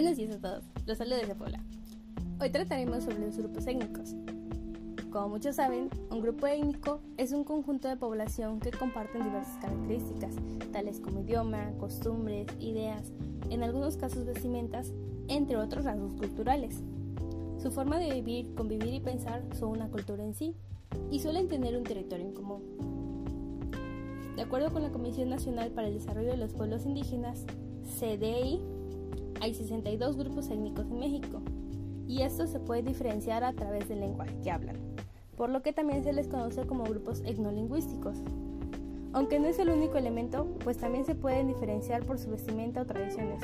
Buenos días a todos, los saludos desde Puebla. Hoy trataremos sobre los grupos étnicos. Como muchos saben, un grupo étnico es un conjunto de población que comparten diversas características, tales como idioma, costumbres, ideas, en algunos casos vestimentas, entre otros rasgos culturales. Su forma de vivir, convivir y pensar son una cultura en sí y suelen tener un territorio en común. De acuerdo con la Comisión Nacional para el Desarrollo de los Pueblos Indígenas, CDI, hay 62 grupos étnicos en México y esto se puede diferenciar a través del lenguaje que hablan, por lo que también se les conoce como grupos etnolingüísticos. Aunque no es el único elemento, pues también se pueden diferenciar por su vestimenta o tradiciones.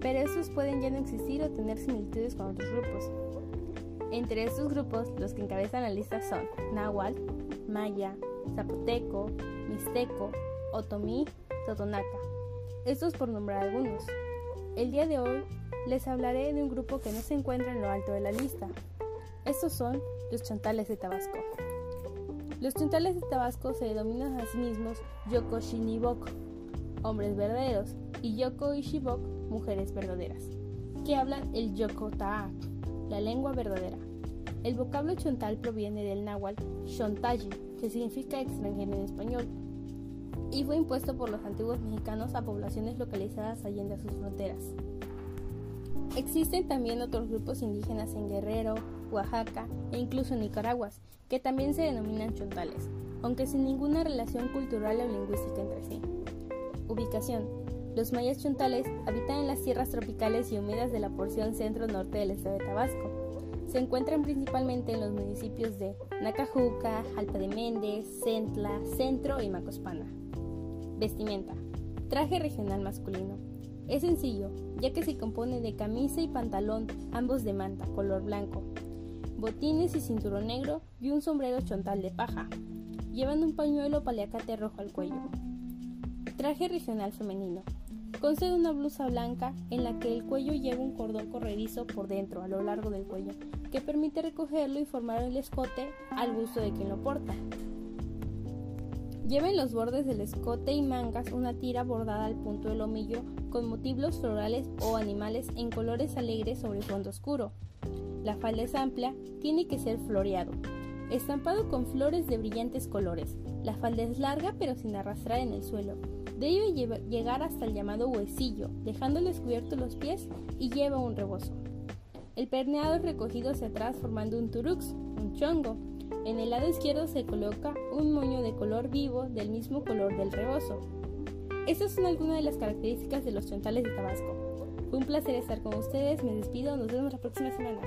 Pero estos pueden ya no existir o tener similitudes con otros grupos. Entre estos grupos, los que encabezan la lista son Nahuatl, Maya, Zapoteco, Mixteco, Otomí, Totonaca. Estos por nombrar algunos. El día de hoy les hablaré de un grupo que no se encuentra en lo alto de la lista. Estos son los chantales de Tabasco. Los chantales de Tabasco se denominan a sí mismos Yoko Shinibok, hombres verdaderos, y Yoko Ishibok, mujeres verdaderas, que hablan el Yoko Taak, la lengua verdadera. El vocablo chontal proviene del náhuatl Shontaji, que significa extranjero en español, y fue impuesto por los antiguos mexicanos a poblaciones localizadas allende sus fronteras. Existen también otros grupos indígenas en Guerrero, Oaxaca e incluso en Nicaragua, que también se denominan chontales, aunque sin ninguna relación cultural o lingüística entre sí. Ubicación. Los mayas chontales habitan en las tierras tropicales y húmedas de la porción centro-norte del estado de Tabasco. Se encuentran principalmente en los municipios de Nacajuca, Jalpa de Méndez, Centla, Centro y Macospana. Vestimenta. Traje regional masculino. Es sencillo, ya que se compone de camisa y pantalón, ambos de manta, color blanco, botines y cinturón negro y un sombrero chontal de paja. Llevan un pañuelo paliacate rojo al cuello. Traje regional femenino. Consta de una blusa blanca en la que el cuello lleva un cordón corredizo por dentro, a lo largo del cuello, que permite recogerlo y formar el escote al gusto de quien lo porta. Lleva en los bordes del escote y mangas una tira bordada al punto del lomillo con motivos florales o animales en colores alegres sobre fondo oscuro. La falda es amplia, tiene que ser floreado, estampado con flores de brillantes colores. La falda es larga pero sin arrastrar en el suelo. Debe llegar hasta el llamado huesillo, dejando descubiertos los pies y lleva un rebozo. El perneado es recogido hacia atrás formando un turux, un chongo, en el lado izquierdo se coloca un moño de color vivo del mismo color del rebozo. Estas son algunas de las características de los chontales de Tabasco. Fue un placer estar con ustedes, me despido, nos vemos la próxima semana.